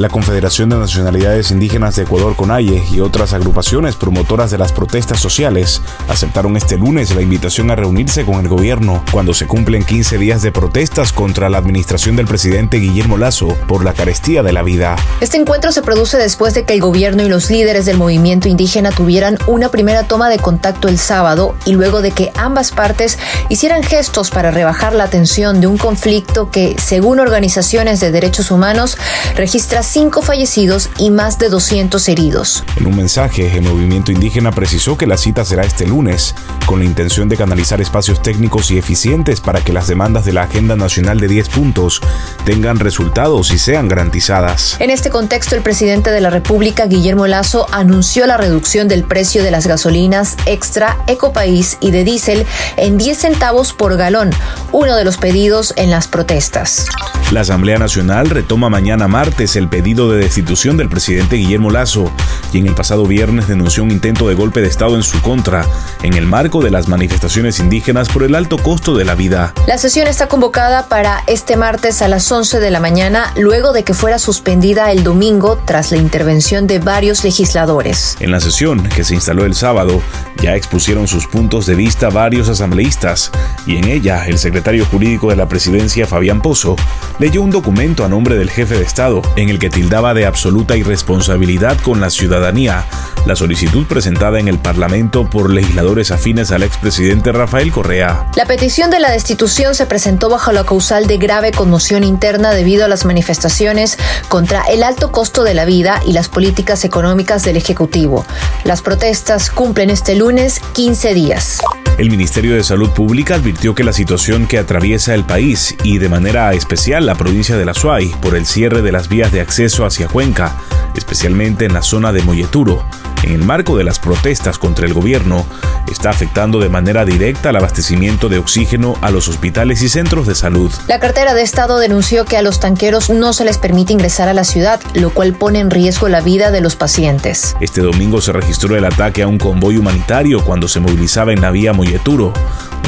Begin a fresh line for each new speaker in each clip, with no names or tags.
La Confederación de Nacionalidades Indígenas de Ecuador, CONAIE, y otras agrupaciones promotoras de las protestas sociales aceptaron este lunes la invitación a reunirse con el gobierno cuando se cumplen 15 días de protestas contra la administración del presidente Guillermo Lazo por la carestía de la vida.
Este encuentro se produce después de que el gobierno y los líderes del movimiento indígena tuvieran una primera toma de contacto el sábado y luego de que ambas partes hicieran gestos para rebajar la tensión de un conflicto que, según organizaciones de derechos humanos, registra cinco fallecidos y más de 200 heridos.
En un mensaje, el movimiento indígena precisó que la cita será este lunes, con la intención de canalizar espacios técnicos y eficientes para que las demandas de la Agenda Nacional de 10 puntos tengan resultados y sean garantizadas.
En este contexto, el presidente de la República, Guillermo Lazo, anunció la reducción del precio de las gasolinas extra, ecopaís y de diésel en 10 centavos por galón, uno de los pedidos en las protestas.
La Asamblea Nacional retoma mañana martes el pedido de destitución del presidente Guillermo Lazo, quien el pasado viernes denunció un intento de golpe de Estado en su contra, en el marco de las manifestaciones indígenas por el alto costo de la vida.
La sesión está convocada para este martes a las 11 de la mañana, luego de que fuera suspendida el domingo tras la intervención de varios legisladores.
En la sesión, que se instaló el sábado, ya expusieron sus puntos de vista varios asambleístas, y en ella el secretario jurídico de la presidencia, Fabián Pozo, leyó un documento a nombre del jefe de Estado en el que tildaba de absoluta irresponsabilidad con la ciudadanía la solicitud presentada en el Parlamento por legisladores afines al expresidente Rafael Correa.
La petición de la destitución se presentó bajo la causal de grave conmoción interna debido a las manifestaciones contra el alto costo de la vida y las políticas económicas del Ejecutivo. Las protestas cumplen este lunes 15 días.
El Ministerio de Salud Pública advirtió que la situación que atraviesa el país y de manera especial la provincia de La Suay por el cierre de las vías de acceso hacia Cuenca, especialmente en la zona de Molleturo, en el marco de las protestas contra el gobierno, está afectando de manera directa el abastecimiento de oxígeno a los hospitales y centros de salud.
La cartera de Estado denunció que a los tanqueros no se les permite ingresar a la ciudad, lo cual pone en riesgo la vida de los pacientes.
Este domingo se registró el ataque a un convoy humanitario cuando se movilizaba en la vía Molleturo.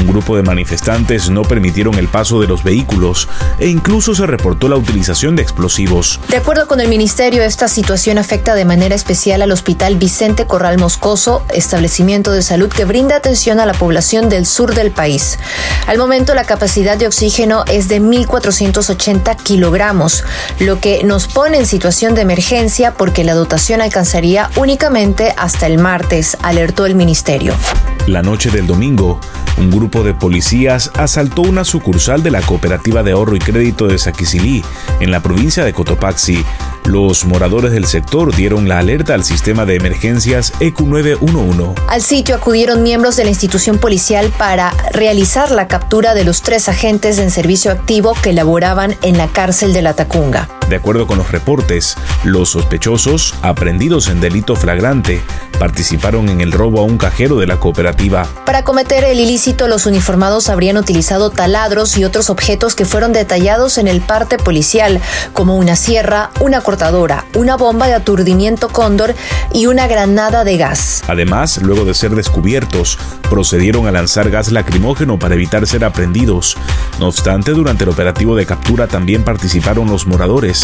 Un grupo de manifestantes no permitieron el paso de los vehículos e incluso se reportó la utilización de explosivos.
De acuerdo con el ministerio, esta situación afecta de manera especial al Hospital Vicente Corral Moscoso, establecimiento de salud que brinda atención a la población del sur del país. Al momento la capacidad de oxígeno es de 1.480 kilogramos, lo que nos pone en situación de emergencia porque la dotación alcanzaría únicamente hasta el martes, alertó el ministerio.
La noche del domingo, un grupo de policías asaltó una sucursal de la Cooperativa de Ahorro y Crédito de Saquicilí, en la provincia de Cotopaxi. Los moradores del sector dieron la alerta al sistema de emergencias EQ911.
Al sitio acudieron miembros de la institución policial para realizar la captura de los tres agentes en servicio activo que laboraban en la cárcel de la Tacunga.
De acuerdo con los reportes, los sospechosos, aprendidos en delito flagrante, participaron en el robo a un cajero de la cooperativa.
Para cometer el ilícito, los uniformados habrían utilizado taladros y otros objetos que fueron detallados en el parte policial, como una sierra, una cortadora, una bomba de aturdimiento cóndor y una granada de gas.
Además, luego de ser descubiertos, procedieron a lanzar gas lacrimógeno para evitar ser aprendidos. No obstante, durante el operativo de captura también participaron los moradores,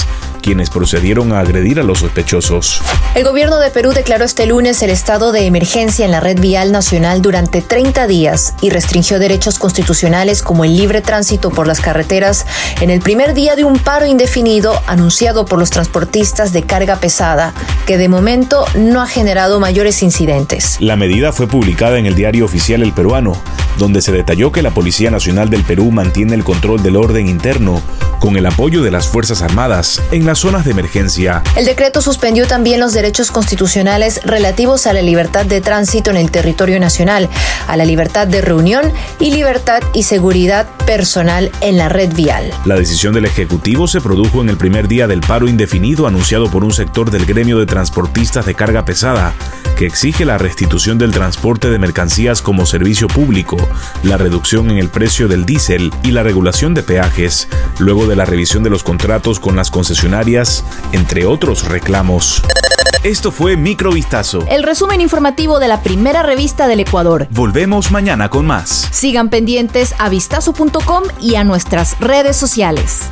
quienes procedieron a agredir a los sospechosos.
El gobierno de Perú declaró este lunes el estado de emergencia en la red vial nacional durante 30 días y restringió derechos constitucionales como el libre tránsito por las carreteras en el primer día de un paro indefinido anunciado por los transportistas de carga pesada, que de momento no ha generado mayores incidentes.
La medida fue publicada en el diario oficial El Peruano, donde se detalló que la Policía Nacional del Perú mantiene el control del orden interno con el apoyo de las Fuerzas Armadas en las zonas de emergencia.
El decreto suspendió también los derechos constitucionales relativos a la libertad de tránsito en el territorio nacional, a la libertad de reunión y libertad y seguridad personal en la red vial.
La decisión del Ejecutivo se produjo en el primer día del paro indefinido anunciado por un sector del gremio de transportistas de carga pesada, que exige la restitución del transporte de mercancías como servicio público, la reducción en el precio del diésel y la regulación de peajes, luego de la revisión de los contratos con las concesionarias, entre otros reclamos. Esto fue Microvistazo.
El resumen informativo de la primera revista del Ecuador.
Volvemos mañana con más.
Sigan pendientes a vistazo.com y a nuestras redes sociales.